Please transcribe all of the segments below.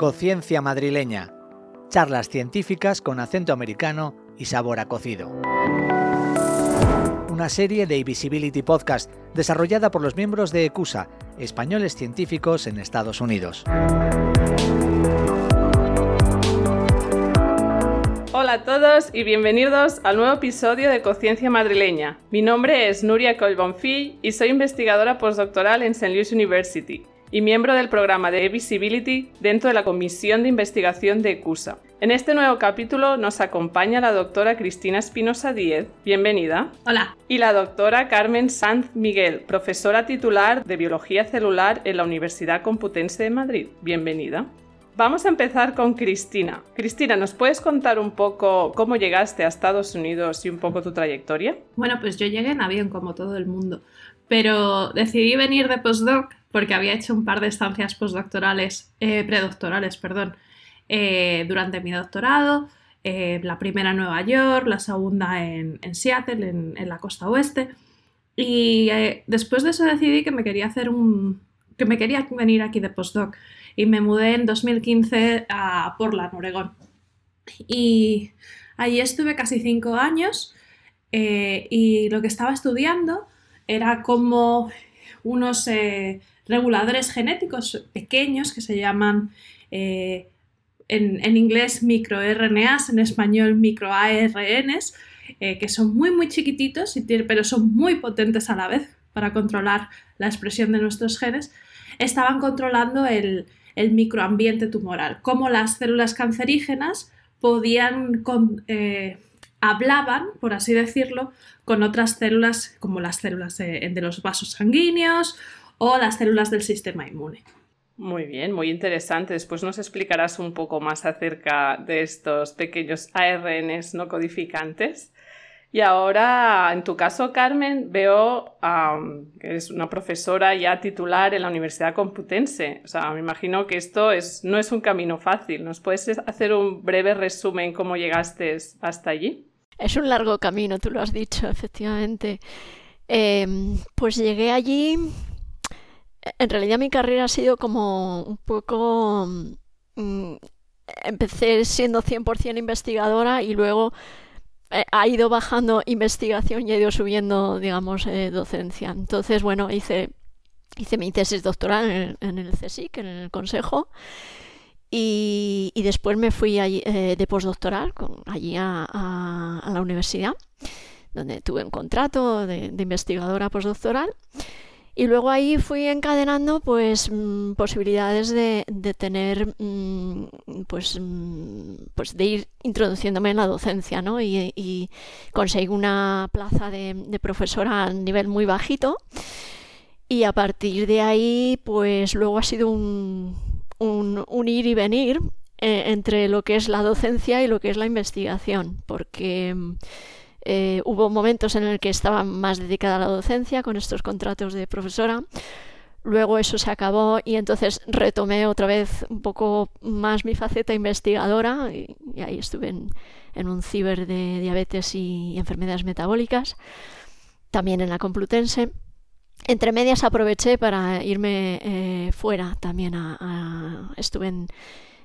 Cociencia madrileña. Charlas científicas con acento americano y sabor a cocido. Una serie de Visibility Podcast desarrollada por los miembros de ECUSA, españoles científicos en Estados Unidos. Hola a todos y bienvenidos al nuevo episodio de Conciencia Madrileña. Mi nombre es Nuria Colbonfi y soy investigadora postdoctoral en St. Louis University y miembro del programa de Visibility dentro de la Comisión de Investigación de ECUSA. En este nuevo capítulo nos acompaña la doctora Cristina Espinosa Díez, bienvenida. Hola. Y la doctora Carmen Sanz Miguel, profesora titular de Biología Celular en la Universidad Computense de Madrid, bienvenida. Vamos a empezar con Cristina. Cristina, ¿nos puedes contar un poco cómo llegaste a Estados Unidos y un poco tu trayectoria? Bueno, pues yo llegué en avión como todo el mundo, pero decidí venir de postdoc porque había hecho un par de estancias postdoctorales, eh, predoctorales, perdón, eh, durante mi doctorado. Eh, la primera en Nueva York, la segunda en, Seattle, en, la costa oeste. Y después de eso decidí que me quería hacer un. que me quería venir aquí de postdoc y me mudé en 2015 a Portland, Oregón. Y allí estuve casi cinco años eh, y lo que estaba estudiando era como unos eh, reguladores genéticos pequeños que se llaman eh, en, en, inglés microRNAs, en español microARNs, que son muy muy chiquititos, pero son muy potentes a la vez para controlar la expresión de nuestros genes, estaban controlando el, el microambiente tumoral, cómo las células cancerígenas podían eh, hablaban, por así decirlo, con otras células como las células de, los vasos sanguíneos o las células del sistema inmune. Muy bien, muy interesante. Después nos explicarás un poco más acerca de estos pequeños ARNs no codificantes. Y ahora, en tu caso, Carmen, veo que eres una profesora ya titular en la Universidad Computense. O sea, me imagino que esto es, no es un camino fácil. ¿Nos puedes hacer un breve resumen cómo llegaste hasta allí? Es un largo camino, tú lo has dicho, efectivamente. Em, pues llegué allí. En realidad mi carrera ha sido como un poco... Mm, empecé siendo 100% investigadora y luego ha ido bajando investigación y ha ido subiendo, digamos, eh, docencia. Entonces, bueno, hice, hice mi tesis doctoral en el, CSIC, en el Consejo, y, después me fui allí, eh, de postdoctoral allí a, la universidad, donde tuve un contrato de, de investigadora postdoctoral. Y luego ahí fui encadenando pues mm, posibilidades de, tener mm, pues, mm, pues de ir introduciéndome en la docencia, ¿no? Y, conseguí una plaza de, profesora a nivel muy bajito. Y a partir de ahí, pues luego ha sido un, un, ir y venir eh, entre lo que es la docencia y lo que es la investigación, porque eh, hubo momentos en el que estaba más dedicada a la docencia con estos contratos de profesora. Luego eso se acabó y entonces retomé otra vez un poco más mi faceta investigadora y, ahí estuve en, un ciber de diabetes y, enfermedades metabólicas, también en la Complutense. Entre medias aproveché para irme eh, fuera también. Estuve en,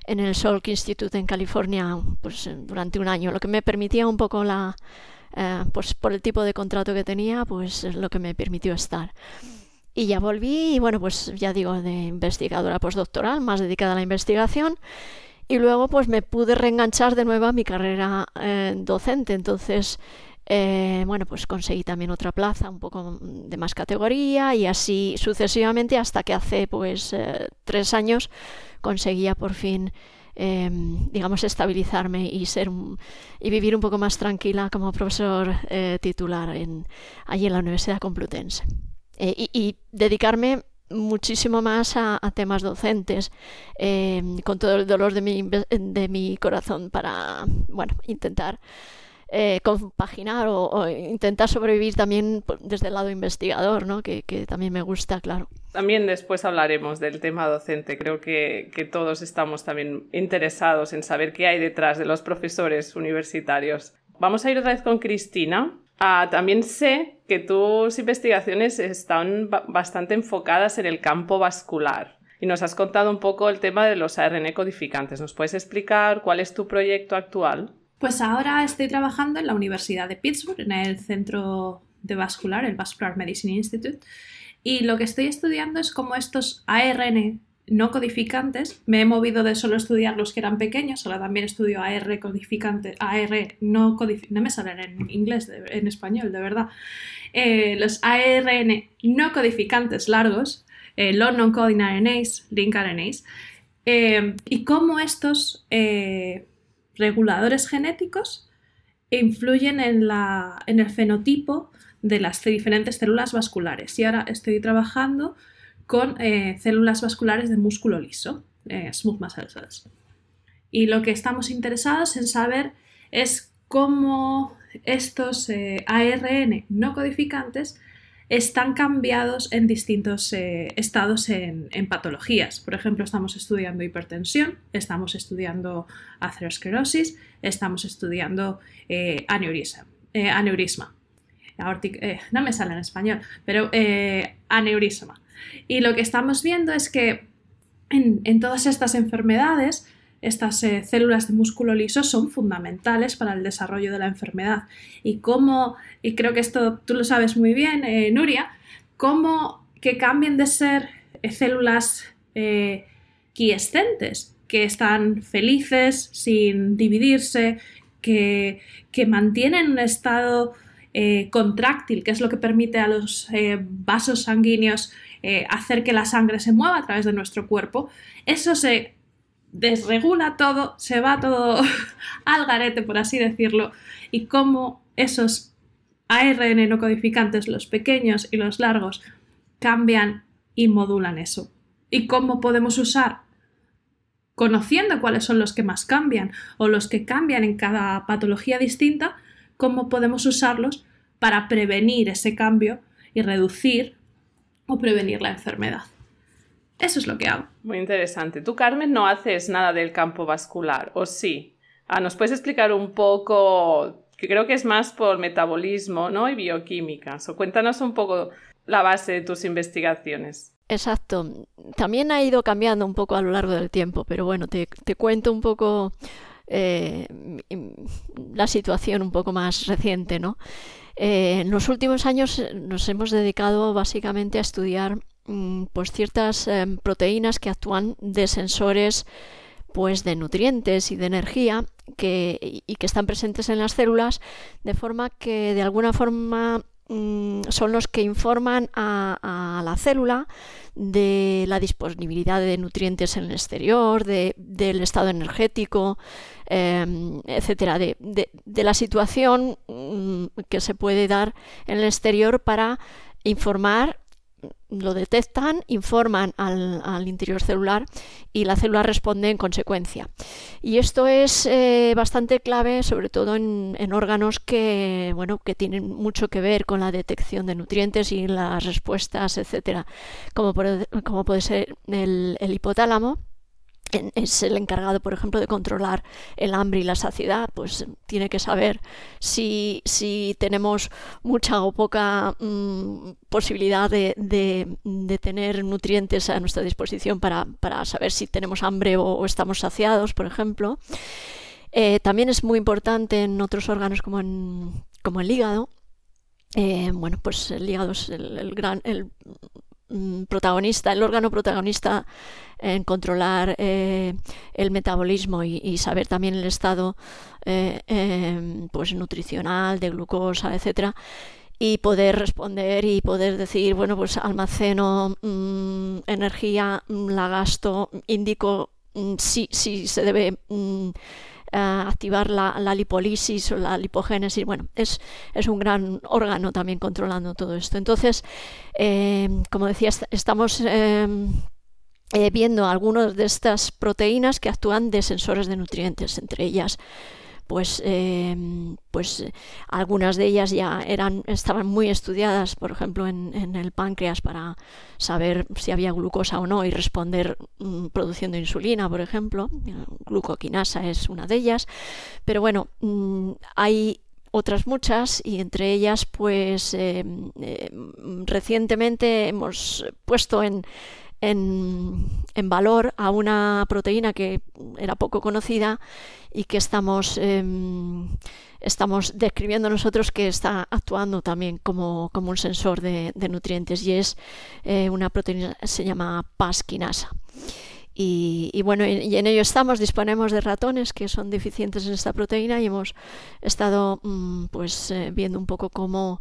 en el Salk Institute en California pues, durante un año, lo que me permitía un poco la, eh, pues por el tipo de contrato que tenía, pues es lo que me permitió estar. Y ya volví, y bueno, pues ya digo, de investigadora postdoctoral, más dedicada a la investigación. Y luego pues me pude reenganchar de nuevo a mi carrera eh, docente. Entonces, eh, bueno, pues conseguí también otra plaza un poco de más categoría y así sucesivamente hasta que hace pues tres años conseguía por fin Em, digamos, estabilizarme y, ser y vivir un poco más tranquila como profesor eh, titular en, allí en la Universidad Complutense. Eh, y, dedicarme muchísimo más a, temas docentes, em, con todo el dolor de mi, de mi corazón para, bueno, intentar eh, compaginar o, intentar sobrevivir también desde el lado investigador, ¿no? que, también me gusta, claro. También después hablaremos del tema docente. Creo que, todos estamos también interesados en saber qué hay detrás de los profesores universitarios. Vamos a ir otra vez con Cristina. Ah, también sé que tus investigaciones están bastante enfocadas en el campo vascular. Y nos has contado un poco el tema de los ARN codificantes. ¿Nos puedes explicar cuál es tu proyecto actual? Pues ahora estoy trabajando en la Universidad de Pittsburgh, en el Centro de Vascular, el Vascular Medicine Institute, y lo que estoy estudiando es cómo estos ARN no codificantes, me he movido de solo estudiar los que eran pequeños, ahora también estudio AR codificante, AR no codificantes, no me salen en inglés, en español, de verdad. Eh, los ARN no codificantes largos, eh, long non-coding RNAs, link RNAs, eh, y cómo estos reguladores genéticos influyen en, la, en el fenotipo de las diferentes células vasculares. Y ahora estoy trabajando con eh, células vasculares de músculo liso, eh, smooth muscle cells. Y lo que estamos interesados en saber es cómo estos eh, ARN no codificantes están cambiados en distintos estados en, patologías. Por ejemplo, estamos estudiando hipertensión, estamos estudiando aterosclerosis, estamos estudiando aneurisma. aneurisma. no me sale en español, pero aneurisma. Y lo que estamos viendo es que en, todas estas enfermedades, estas eh, células de músculo liso son fundamentales para el desarrollo de la enfermedad. Y cómo, y creo que esto tú lo sabes muy bien, eh, Nuria, cómo que cambien de ser eh, células quiescentes, que están felices, sin dividirse, que, que mantienen un estado contráctil, que es lo que permite a los vasos sanguíneos eh, hacer que la sangre se mueva a través de nuestro cuerpo, eso se desregula todo, se va todo al garete, por así decirlo, y cómo esos ARN no codificantes, los pequeños y los largos, cambian y modulan eso. Y cómo podemos usar, conociendo cuáles son los que más cambian o los que cambian en cada patología distinta, cómo podemos usarlos para prevenir ese cambio y reducir o prevenir la enfermedad. Eso es lo que hago. Muy interesante. Tú, Carmen, no haces nada del campo vascular, ¿o sí? Ah, ¿Nos puedes explicar un poco, que creo que es más por metabolismo ¿no? y bioquímica? O cuéntanos un poco la base de tus investigaciones. Exacto. También ha ido cambiando un poco a lo largo del tiempo, pero bueno, te, cuento un poco eh, la situación un poco más reciente, ¿no? Eh, en los últimos años nos hemos dedicado básicamente a estudiar pues ciertas em, proteínas que actúan de sensores pues de nutrientes y de energía que, y que están presentes en las células de forma que de alguna forma mm, son los que informan a, la célula de la disponibilidad de nutrientes en el exterior, del estado energético, Em, etcétera, de, la situación mm, que se puede dar en el exterior para informar lo detectan, informan al, interior celular y la célula responde en consecuencia. Y esto es eh, bastante clave, sobre todo en, órganos que, bueno, que tienen mucho que ver con la detección de nutrientes y las respuestas, etcétera, como puede ser el hipotálamo es el encargado, por ejemplo, de controlar el hambre y la saciedad, pues tiene que saber si, tenemos mucha o poca mm, posibilidad de, tener nutrientes a nuestra disposición para, saber si tenemos hambre o, estamos saciados, por ejemplo. Eh, también es muy importante en otros órganos como, como el hígado. Eh, bueno, pues el hígado es el, gran, el protagonista, el órgano protagonista en controlar eh, el metabolismo y, saber también el estado eh, em, pues nutricional de glucosa, etcétera y poder responder y poder decir, bueno, pues almaceno mm, energía, mm, la gasto, indico mm, si, si se debe activar la, la, lipólisis o la lipogénesis. Bueno, es, un gran órgano también controlando todo esto. Entonces, em, como decía, estamos eh, viendo algunas de estas proteínas que actúan de sensores de nutrientes, entre ellas pues, em, pues algunas de ellas ya eran, estaban muy estudiadas, por ejemplo, en, el páncreas para saber si había glucosa o no y responder mm, produciendo insulina, por ejemplo. Glucoquinasa es una de ellas. Pero bueno, mm, hay otras muchas y entre ellas pues eh, eh, recientemente hemos puesto en, en, valor a una proteína que era poco conocida y que estamos, em, estamos describiendo nosotros que está actuando también como, como un sensor de, nutrientes y es una proteína se llama pasquinasa. Y, bueno, y, en ello estamos, disponemos de ratones que son deficientes en esta proteína y hemos estado mm, pues eh, viendo un poco cómo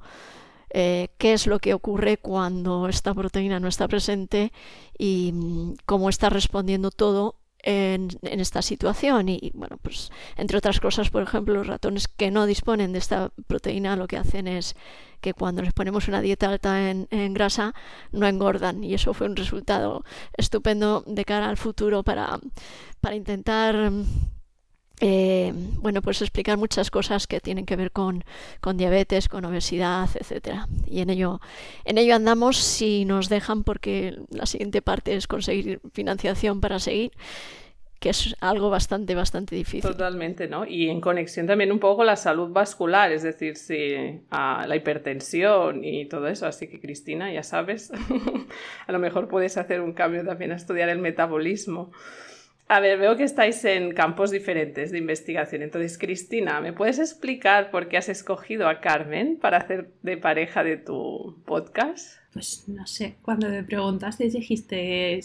eh, qué es lo que ocurre cuando esta proteína no está presente y mm, cómo está respondiendo todo en, esta situación. Y, bueno, pues entre otras cosas, por ejemplo, los ratones que no disponen de esta proteína lo que hacen es que cuando les ponemos una dieta alta en, grasa no engordan. Y eso fue un resultado estupendo de cara al futuro para, para intentar eh, bueno, pues explicar muchas cosas que tienen que ver con, con, diabetes, con obesidad, etcétera. Y en ello, en ello andamos si nos dejan, porque la siguiente parte es conseguir financiación para seguir que es algo bastante, bastante difícil. Totalmente, ¿no? Y en conexión también un poco con la salud vascular, es decir, si, a la hipertensión y todo eso. Así que, Cristina, ya sabes, a lo mejor puedes hacer un cambio también a estudiar el metabolismo. A ver, veo que estáis en campos diferentes de investigación. Entonces, Cristina, ¿me puedes explicar por qué has escogido a Carmen para hacer de pareja de tu podcast? Pues no sé, cuando me preguntaste dijiste, eh,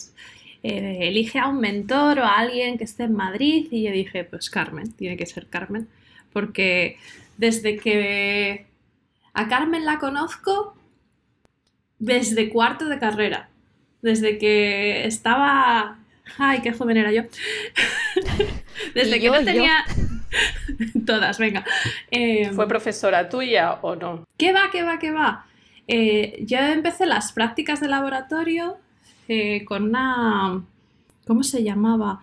elige a un mentor o a alguien que esté en Madrid y yo dije, pues Carmen, tiene que ser Carmen, porque desde que a Carmen la conozco desde cuarto de carrera, desde que estaba Ay, qué joven era yo. Desde que no tenía. Todas, venga. Em, ¿Fue profesora tuya o no? ¿Qué va, qué va, qué va? Eh, yo empecé las prácticas de laboratorio eh, con una. ¿Cómo se llamaba?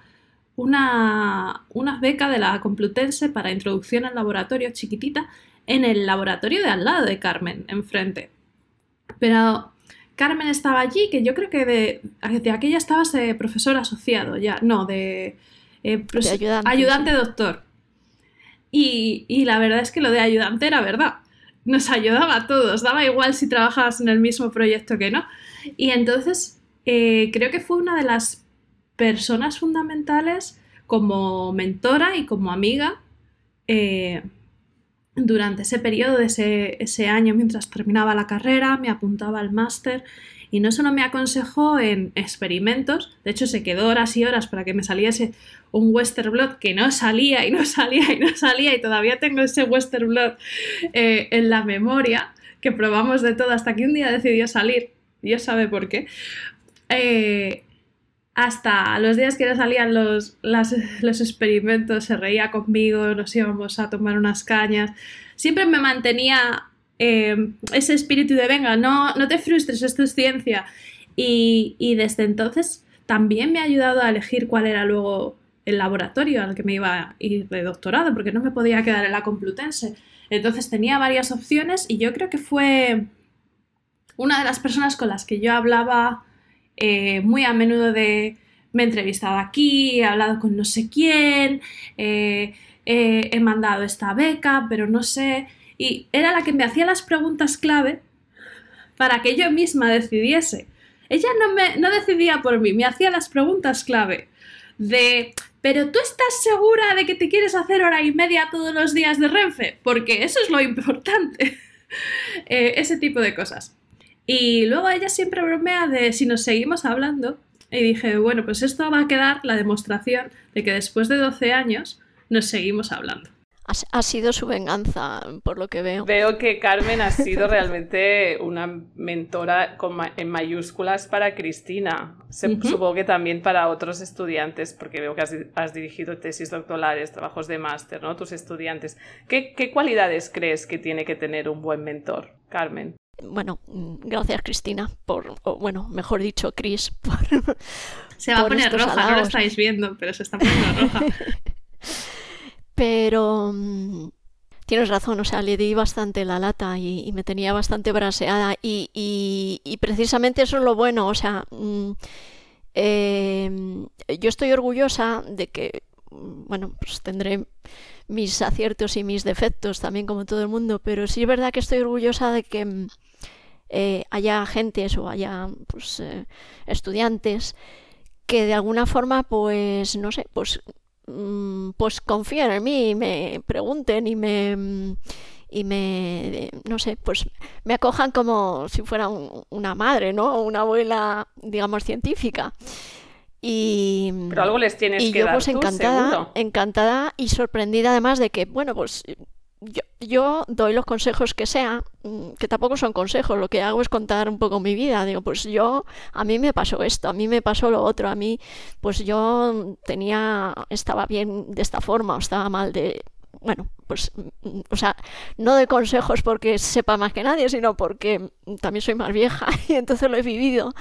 Una, una beca de la Complutense para introducción al laboratorio chiquitita en el laboratorio de al lado de Carmen, enfrente. Pero Carmen estaba allí, que yo creo que de, de aquella estabas de profesor asociado ya, no, de, eh, ayudante, doctor. Y, la verdad es que lo de ayudante era verdad. Nos ayudaba a todos, daba igual si trabajabas en el mismo proyecto que no. Y entonces eh, creo que fue una de las personas fundamentales como mentora y como amiga eh, durante ese periodo, de ese, año, mientras terminaba la carrera, me apuntaba al máster y no solo me aconsejó en experimentos, de hecho se quedó horas y horas para que me saliese un Western Blot que no salía y no salía y no salía y todavía tengo ese Western Blot eh, en la memoria que probamos de todo hasta que un día decidió salir, Dios sabe por qué. Eh, hasta los días que no salían los, los experimentos, se reía conmigo, nos íbamos a tomar unas cañas. Siempre me mantenía eh, ese espíritu de venga, no, no te frustres, esto es ciencia. Y, y, desde entonces también me ha ayudado a elegir cuál era luego el laboratorio al que me iba a ir de doctorado, porque no me podía quedar en la Complutense. Entonces tenía varias opciones y yo creo que fue una de las personas con las que yo hablaba eh, muy a menudo de me he entrevistado aquí, he hablado con no sé quién, eh, eh, he mandado esta beca, pero no sé. Y era la que me hacía las preguntas clave para que yo misma decidiese. Ella no, me, no decidía por mí, me hacía las preguntas clave de, pero tú estás segura de que te quieres hacer hora y media todos los días de Renfe, porque eso es lo importante. ese tipo de cosas. Y luego ella siempre bromea de si nos seguimos hablando. Y dije, bueno, pues esto va a quedar la demostración de que después de 12 años nos seguimos hablando. Ha, sido su venganza, por lo que veo. Veo que Carmen ha sido realmente una mentora en mayúsculas para Cristina. Supongo que también para otros estudiantes, porque veo que has, dirigido tesis doctorales, trabajos de máster, ¿no? Tus estudiantes. ¿Qué, ¿Qué cualidades crees que tiene que tener un buen mentor, Carmen? Bueno, gracias Cristina por, o bueno, mejor dicho, Cris, por... Se va a poner roja, no lo estáis viendo, pero se está poniendo roja. pero mm, tienes razón, o sea, le di bastante la lata y, me tenía bastante braseada y, y, precisamente eso es lo bueno, o sea, mm, em, yo estoy orgullosa de que bueno, pues tendré mis aciertos y mis defectos también como todo el mundo, pero sí es verdad que estoy orgullosa de que mm, eh, haya gentes o haya pues, eh, estudiantes que de alguna forma, pues, no sé, pues, mm, pues confíen en mí y me pregunten y me mm, y me, no sé, pues me acojan como si fuera una madre, ¿no? Una abuela, digamos, científica. Y, Pero algo les tienes y que yo dar pues encantada, encantada y sorprendida además de que, bueno, pues yo, yo doy los consejos que sea, mm, que tampoco son consejos, lo que hago es contar un poco mi vida. Digo, pues yo, a mí me pasó esto, a mí me pasó lo otro, a mí, pues yo tenía, estaba bien de esta forma o estaba mal de, bueno, pues, mm, o sea, no de consejos porque sepa más que nadie, sino porque también soy más vieja y entonces lo he vivido.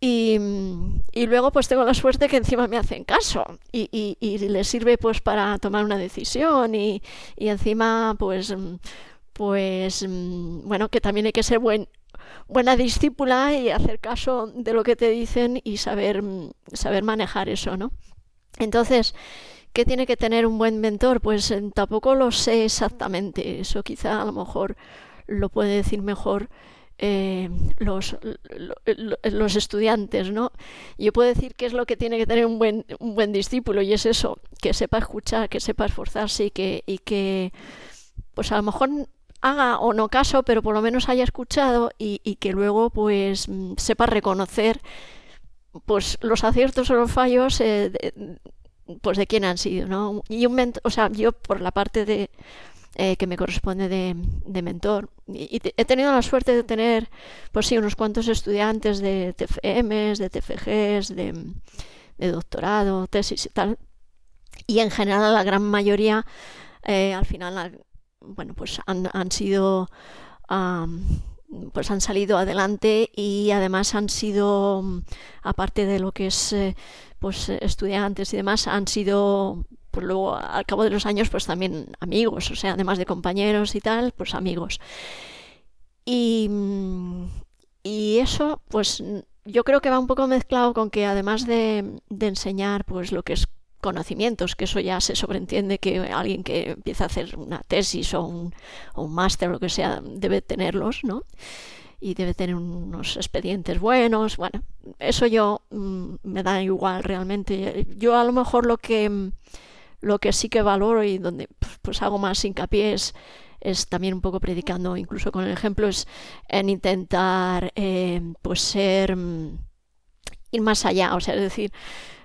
Y, mm, y luego pues tengo la suerte que encima me hacen caso y, y, y les sirve pues para tomar una decisión y, encima pues, mm, pues mm, bueno, que también hay que ser buen, buena discípula y hacer caso de lo que te dicen y saber, saber manejar eso, ¿no? Entonces, ¿qué tiene que tener un buen mentor? Pues eh, tampoco lo sé exactamente, eso quizá a lo mejor lo puede decir mejor eh, los, lo- lo- los estudiantes, ¿no? Yo puedo decir qué es lo que tiene que tener un buen, un buen discípulo y es eso, que sepa escuchar, que sepa esforzarse y que, y que pues a lo mejor haga o no caso, pero por lo menos haya escuchado y, y que luego pues sepa reconocer pues los aciertos o los fallos eh, de, pues de quién han sido, ¿no? Y un o sea, yo por la parte de eh, que me corresponde de, mentor. Y, he tenido la suerte de tener, pues sí, unos cuantos estudiantes de TFMs, de TFGs, de, doctorado, tesis y tal. Y en general la gran mayoría, eh, al final, bueno, pues han, han sido, pues han salido adelante y además han sido, aparte de lo que es, eh, pues estudiantes y demás, han sido pues luego al cabo de los años pues también amigos, o sea, además de compañeros y tal, pues amigos. Y, y eso pues yo creo que va un poco mezclado con que además de, de enseñar pues lo que es conocimientos, que eso ya se sobreentiende que alguien que empieza a hacer una tesis o un, o un máster o lo que sea debe tenerlos, ¿no? y debe tener unos expedientes buenos. Bueno, eso yo mm, me da igual realmente. Yo a lo mejor lo que lo que sí que valoro y donde pues, hago más hincapié es, es también un poco predicando, incluso con el ejemplo, es en intentar eh, pues ser mm, ir más allá, o sea, es decir,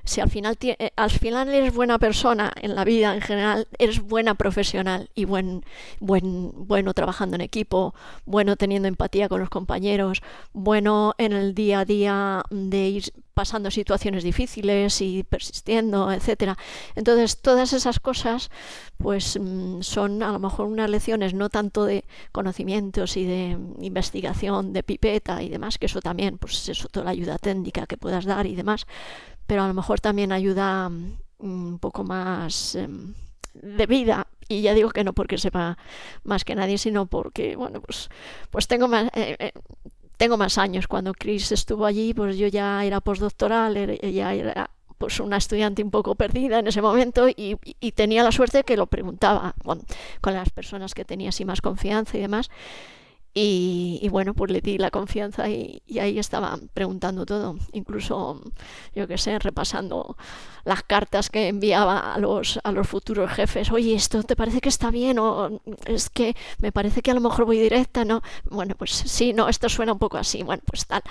si al final, eh, al final eres buena persona en la vida en general, eres buena profesional y buen, buen, bueno trabajando en equipo, bueno teniendo empatía con los compañeros, bueno en el día a día de ir pasando situaciones difíciles y persistiendo, etcétera. Entonces, todas esas cosas pues mm, son a lo mejor unas lecciones no tanto de conocimientos y de investigación, de pipeta y demás, que eso también, pues eso, toda la ayuda técnica que puedas dar y demás, pero a lo mejor también ayuda mm, un poco más em, de vida. Y ya digo que no porque sepa más que nadie, sino porque, bueno, pues, pues tengo más, eh, eh, tengo más años. Cuando Chris estuvo allí, pues yo ya era postdoctoral, ya era pues una estudiante un poco perdida en ese momento y, y tenía la suerte que lo preguntaba con, con las personas que tenía así más confianza y demás. Y, bueno, pues le di la confianza y, ahí estaba preguntando todo, incluso, yo qué sé, repasando las cartas que enviaba a los, a los futuros jefes. Oye, ¿esto te parece que está bien? O es que me parece que a lo mejor voy directa, ¿no? Bueno, pues sí, no, esto suena un poco así. Bueno, pues tal.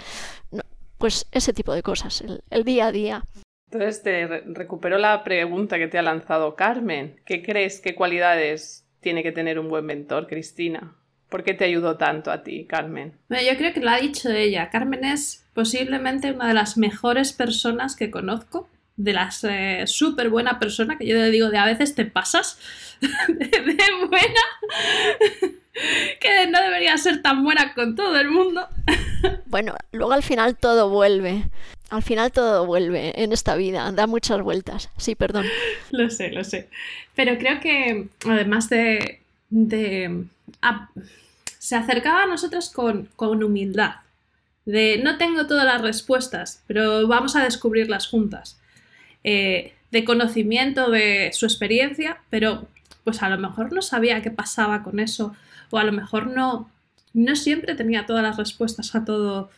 No, pues ese tipo de cosas, el, el día a día. Entonces te re- recupero la pregunta que te ha lanzado Carmen. ¿Qué crees, qué cualidades tiene que tener un buen mentor, Cristina? ¿Por qué te ayudó tanto a ti, Carmen? Bueno, yo creo que lo ha dicho ella. Carmen es posiblemente una de las mejores personas que conozco. De las eh, súper buena persona que yo le digo de a veces te pasas de, de buena que no debería ser tan buena con todo el mundo. Bueno, luego al final todo vuelve. Al final todo vuelve en esta vida, da muchas vueltas. Sí, perdón. Lo sé, lo sé. Pero creo que además de... de se acercaba a nosotros con, con humildad. De no tengo todas las respuestas, pero vamos a descubrirlas juntas. Eh, de conocimiento de su experiencia, pero pues a lo mejor no sabía qué pasaba con eso, o a lo mejor no, no siempre tenía todas las respuestas a todo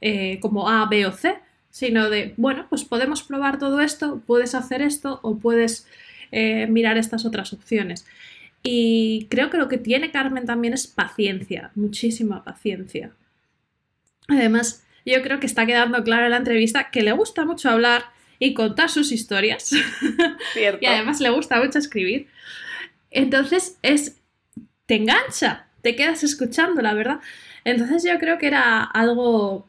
eh, como A, B o C, sino de, bueno, pues podemos probar todo esto, puedes hacer esto o puedes eh, mirar estas otras opciones. Y creo que lo que tiene Carmen también es paciencia, muchísima paciencia. Además, yo creo que está quedando claro en la entrevista que le gusta mucho hablar y contar sus historias. y además le gusta mucho escribir. Entonces es. te engancha, te quedas escuchando, la verdad. Entonces yo creo que era algo.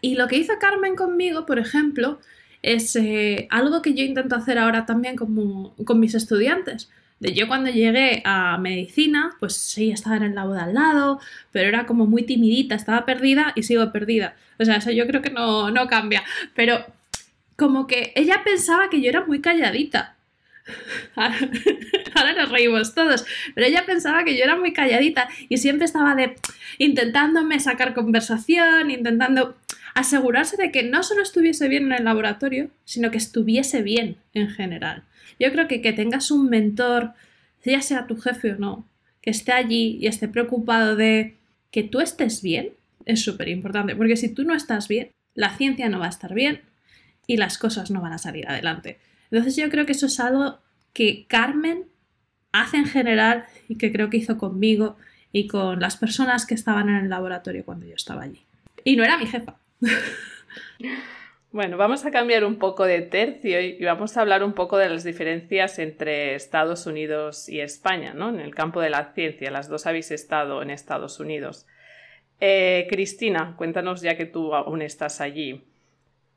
Y lo que hizo Carmen conmigo, por ejemplo, es eh, algo que yo intento hacer ahora también con mis estudiantes. Yo cuando llegué a medicina, pues sí, estaba en el lado de al lado, pero era como muy timidita, estaba perdida y sigo perdida. O sea, eso yo creo que no, no cambia. Pero como que ella pensaba que yo era muy calladita. Ahora nos reímos todos, pero ella pensaba que yo era muy calladita y siempre estaba de intentándome sacar conversación, intentando asegurarse de que no solo estuviese bien en el laboratorio, sino que estuviese bien en general. Yo creo que que tengas un mentor, ya sea tu jefe o no, que esté allí y esté preocupado de que tú estés bien, es súper importante, porque si tú no estás bien, la ciencia no va a estar bien y las cosas no van a salir adelante. Entonces yo creo que eso es algo que Carmen hace en general y que creo que hizo conmigo y con las personas que estaban en el laboratorio cuando yo estaba allí. Y no era mi jefa. Bueno, vamos a cambiar un poco de tercio y vamos a hablar un poco de las diferencias entre Estados Unidos y España, ¿no? En el campo de la ciencia, las dos habéis estado en Estados Unidos. Eh, Cristina, cuéntanos ya que tú aún estás allí.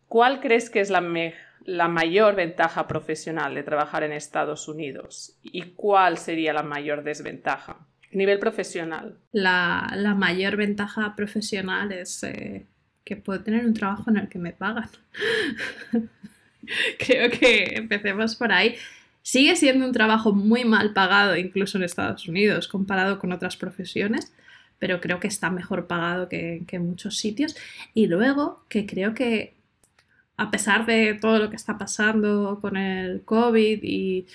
¿Cuál crees que es la, mayor ventaja profesional de trabajar en Estados Unidos? ¿Y cuál sería la mayor desventaja? Nivel profesional. La, la mayor ventaja profesional es eh, que puedo tener un trabajo en el que me pagan. Creo que empecemos por ahí. Sigue siendo un trabajo muy mal pagado, incluso en Estados Unidos, comparado con otras profesiones, pero creo que está mejor pagado que, en muchos sitios. Y luego que creo que, a pesar de todo lo que está pasando con el COVID y,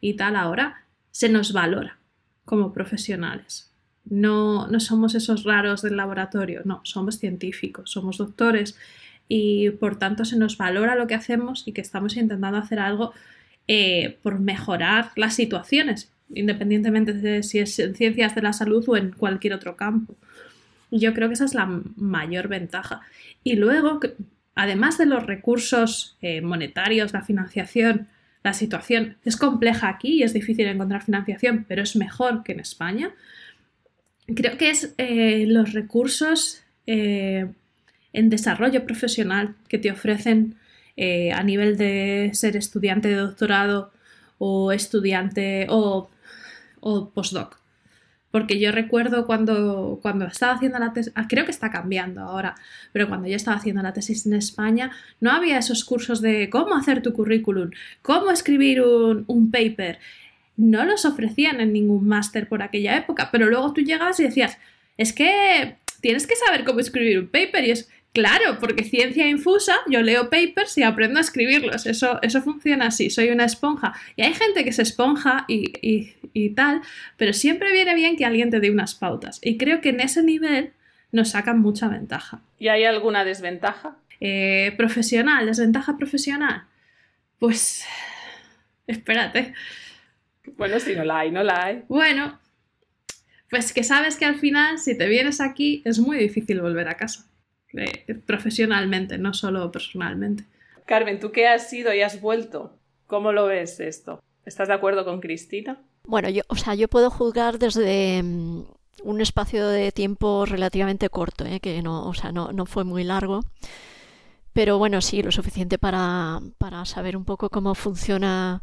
y tal ahora, se nos valora como profesionales. No, no somos esos raros del laboratorio, no, somos científicos, somos doctores y por tanto se nos valora lo que hacemos y que estamos intentando hacer algo eh, por mejorar las situaciones, independientemente de si es en ciencias de la salud o en cualquier otro campo. Yo creo que esa es la mayor ventaja. Y luego, además de los recursos eh, monetarios, la financiación, la situación es compleja aquí y es difícil encontrar financiación, pero es mejor que en España creo que es eh, los recursos eh, en desarrollo profesional que te ofrecen eh, a nivel de ser estudiante de doctorado o estudiante o, postdoc. Porque yo recuerdo cuando, cuando estaba haciendo la tesis, ah, creo que está cambiando ahora, pero cuando yo estaba haciendo la tesis en España, no había esos cursos de cómo hacer tu currículum, cómo escribir un, un paper, no los ofrecían en ningún máster por aquella época, pero luego tú llegabas y decías, es que tienes que saber cómo escribir un paper y es claro, porque ciencia infusa, yo leo papers y aprendo a escribirlos, eso, eso funciona así, soy una esponja. Y hay gente que se esponja y, tal, pero siempre viene bien que alguien te dé unas pautas. Y creo que en ese nivel nos sacan mucha ventaja. ¿Y hay alguna desventaja? Eh, profesional, desventaja profesional. Pues, espérate. Bueno, si no la hay, no la hay. Bueno, pues que sabes que al final, si te vienes aquí, es muy difícil volver a casa. Eh, profesionalmente, no solo personalmente. Carmen, tú que has ido y has vuelto, ¿cómo lo ves esto? ¿Estás de acuerdo con Cristina? Bueno, yo, o sea, yo puedo juzgar desde mm, un espacio de tiempo relativamente corto, ¿eh? que no, o sea, no, no fue muy largo. Pero bueno, sí, lo suficiente para, para saber un poco cómo funcionan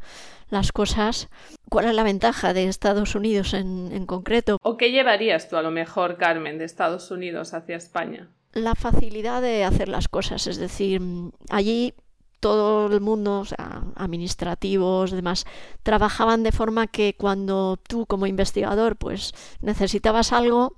las cosas. ¿Cuál es la ventaja de Estados Unidos en, en concreto? ¿O qué llevarías tú a lo mejor, Carmen, de Estados Unidos hacia España? La facilidad de hacer las cosas, es decir, allí todo el mundo, o sea, administrativos, demás, trabajaban de forma que cuando tú como investigador pues necesitabas algo,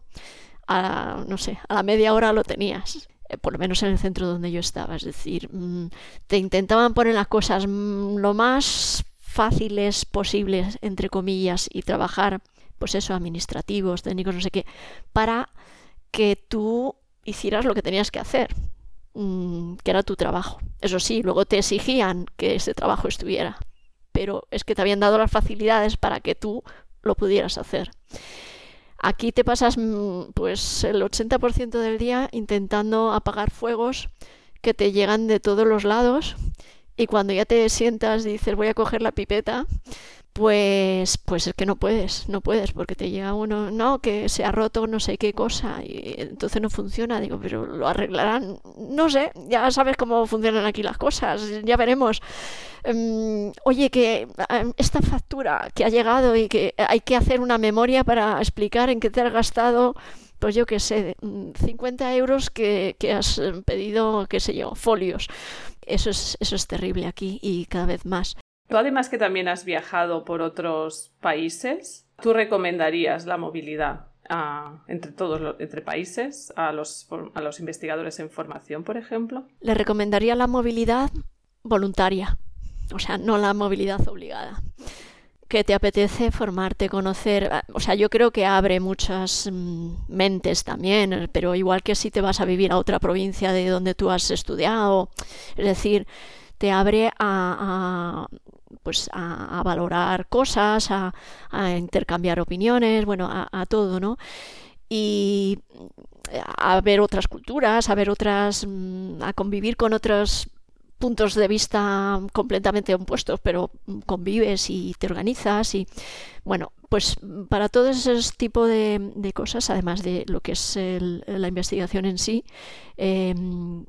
a, no sé, a la media hora lo tenías. Eh, por lo menos en el centro donde yo estaba. Es decir, mm, te intentaban poner las cosas mm, lo más fáciles posibles, entre comillas, y trabajar, pues eso, administrativos, técnicos, no sé qué, para que tú hicieras lo que tenías que hacer, mm, que era tu trabajo. Eso sí, luego te exigían que ese trabajo estuviera, pero es que te habían dado las facilidades para que tú lo pudieras hacer. Aquí te pasas mm, pues el 80% del día intentando apagar fuegos que te llegan de todos los lados y cuando ya te sientas dices voy a coger la pipeta, pues, pues es que no puedes, no puedes, porque te llega uno, no, que se ha roto no sé qué cosa, y entonces no funciona. Digo, pero lo arreglarán, no sé, ya sabes cómo funcionan aquí las cosas, ya veremos. Em, oye, que em, esta factura que ha llegado y que hay que hacer una memoria para explicar en qué te has gastado pues yo qué sé, 50 euros que, que, has pedido, qué sé yo, folios. Eso es, eso es terrible aquí y cada vez más. Tú además que también has viajado por otros países, ¿tú recomendarías la movilidad entre todos entre países a los, a los investigadores en formación, por ejemplo? Le recomendaría la movilidad voluntaria, o sea, no la movilidad obligada que te apetece formarte, conocer. O sea, yo creo que abre muchas mm, mentes también, pero igual que si te vas a vivir a otra provincia de donde tú has estudiado, es decir, te abre a, pues a, valorar cosas, a, intercambiar opiniones, bueno, a, todo, ¿no? Y a ver otras culturas, a ver otras, mm, a convivir con otros puntos de vista completamente opuestos, pero convives y te organizas y bueno, pues para todo ese tipo de, cosas, además de lo que es la investigación en sí, em,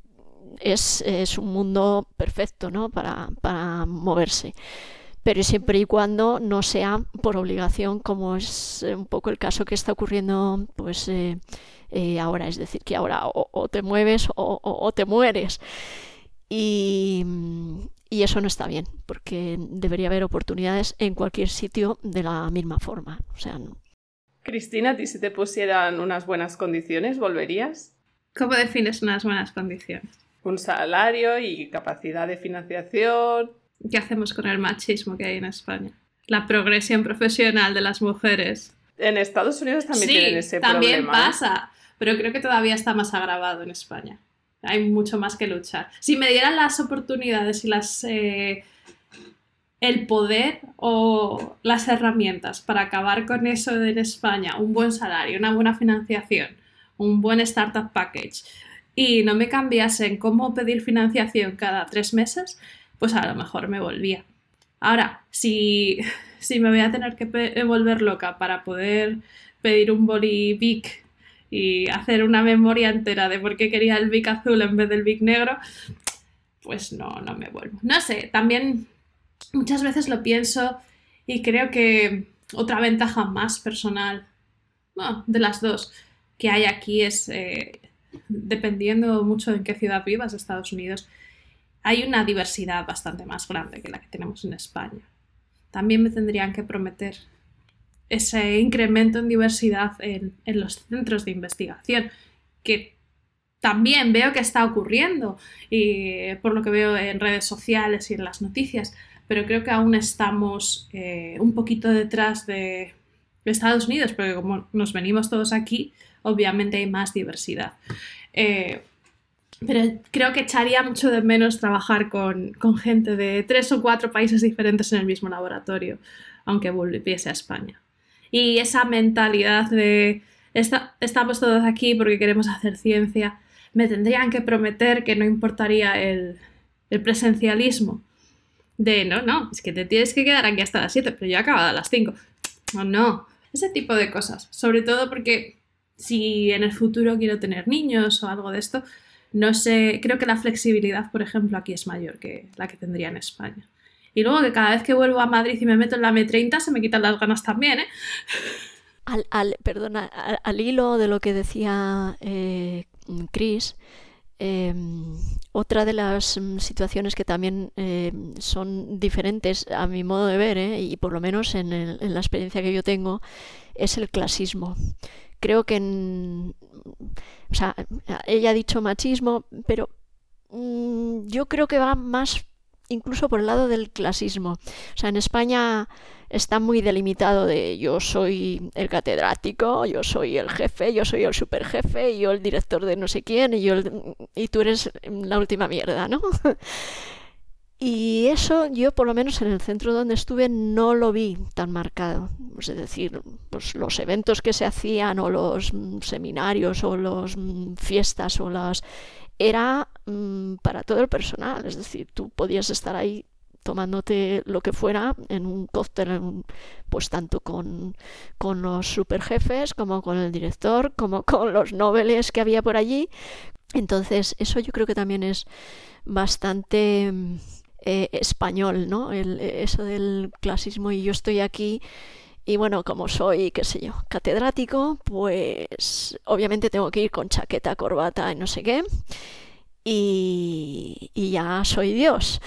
es, es, un mundo perfecto ¿no? para, para moverse pero siempre y cuando no sea por obligación, como es un poco el caso que está ocurriendo pues eh, eh, ahora, es decir, que ahora o, te mueves o, te mueres. Y, y, eso no está bien, porque debería haber oportunidades en cualquier sitio de la misma forma. O sea, Cristina, ¿a ti si te pusieran unas buenas condiciones, volverías? ¿Cómo defines unas buenas condiciones? Un salario y capacidad de financiación. ¿Qué hacemos con el machismo que hay en España? La progresión profesional de las mujeres. En Estados Unidos también tienen ese también problema. También pasa, pero creo que todavía está más agravado en España. Hay mucho más que luchar. Si me dieran las oportunidades y las eh, el poder o las herramientas para acabar con eso en España, un buen salario, una buena financiación, un buen startup package, y no me cambiasen cómo pedir financiación cada tres meses, pues a lo mejor me volvía. Ahora, si, si me voy a tener que volver loca para poder pedir un boli Vic y hacer una memoria entera de por qué quería el Vic azul en vez del Vic negro, pues no, no me vuelvo. No sé, también muchas veces lo pienso y creo que otra ventaja más personal de las dos que hay aquí es eh, dependiendo mucho en qué ciudad vivas Estados Unidos, hay una diversidad bastante más grande que la que tenemos en España. También me tendrían que prometer ese incremento en diversidad en, los centros de investigación, que también veo que está ocurriendo, y por lo que veo en redes sociales y en las noticias, pero creo que aún estamos eh, un poquito detrás de Estados Unidos, porque como nos venimos todos aquí, obviamente hay más diversidad. Eh, pero creo que echaría mucho de menos trabajar con, gente de tres o cuatro países diferentes en el mismo laboratorio, aunque volviese a España. Y esa mentalidad de estamos todos aquí porque queremos hacer ciencia, me tendrían que prometer que no importaría el, el presencialismo. De no, no, es que te tienes que quedar aquí hasta las 7, pero yo he acabado a las 5. No, no. Ese tipo de cosas. Sobre todo porque si en el futuro quiero tener niños o algo de esto, no sé, creo que la flexibilidad, por ejemplo, aquí es mayor que la que tendría en España. Y luego que cada vez que vuelvo a Madrid y me meto en la M30 se me quitan las ganas también, ¿eh? Al, perdona, al, hilo de lo que decía eh, Chris, em, otra de las mm, situaciones que también em, son diferentes a mi modo de ver, ¿eh? y por lo menos en, en, la experiencia que yo tengo, es el clasismo creo que... o sea, ella ha dicho machismo, pero mm, yo creo que va más incluso por el lado del clasismo. O sea, en España está muy delimitado de yo soy el catedrático, yo soy el jefe, yo soy el superjefe, yo el director de no sé quién y, yo y tú eres la última mierda, ¿no? Y eso yo por lo menos en el centro donde estuve no lo vi tan marcado. Es decir, pues los eventos que se hacían o los mm, seminarios o las mm, fiestas o las era mm, para todo el personal, es decir, tú podías estar ahí tomándote lo que fuera en un cóctel, pues tanto con, con los superjefes como con el director, como con los nobles que había por allí. Entonces, eso yo creo que también es bastante mm, eh, español, ¿no? El, eso del clasismo y yo estoy aquí y bueno, como soy, qué sé yo, catedrático, pues obviamente tengo que ir con chaqueta, corbata y no sé qué. Y, y ya soy Dios.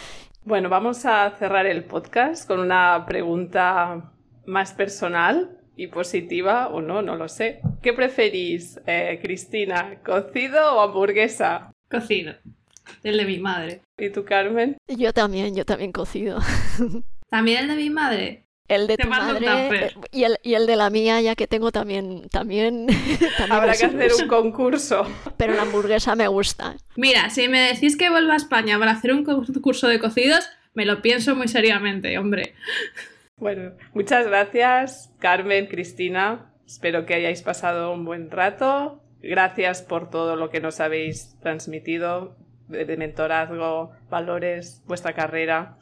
Bueno, vamos a cerrar el podcast con una pregunta más personal y positiva o no, no lo sé. ¿Qué preferís, eh, Cristina? ¿Cocido o hamburguesa? Cocido. El de mi madre. ¿Y tú, Carmen? Yo también, yo también cocido. ¿También el de mi madre? El de tu madre eh, y el, y el, de la mía, ya que tengo también. también, Habrá que hacer un concurso. Pero la hamburguesa me gusta. Mira, si me decís que vuelva a España para hacer un concurso de cocidos, me lo pienso muy seriamente, hombre. Bueno, muchas gracias, Carmen, Cristina. Espero que hayáis pasado un buen rato. Gracias por todo lo que nos habéis transmitido de mentorazgo, valores, vuestra carrera.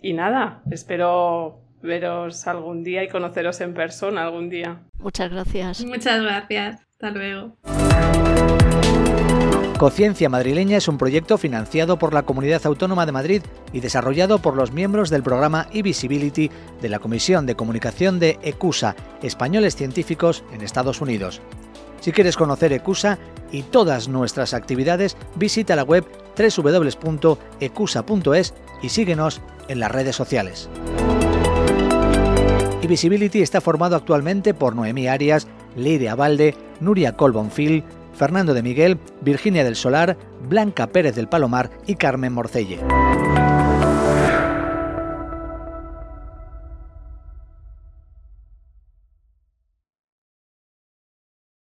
Y nada, espero veros algún día y conoceros en persona algún día. Muchas gracias. Muchas gracias. Hasta luego. Cociencia Madrileña es un proyecto financiado por la Comunidad Autónoma de Madrid y desarrollado por los miembros del programa e-Visibility de la Comisión de Comunicación de ECUSA, Españoles Científicos en Estados Unidos. Si quieres conocer ECUSA y todas nuestras actividades, visita la web www.ecusa.es y síguenos en las redes sociales y Visibility está formado actualmente por Noemí Arias, Leire Abalde, Nuria Colbonfil, Fernando de Miguel, Virginia del Solar, Blanca Pérez del Palomar y Carmen Morcelle.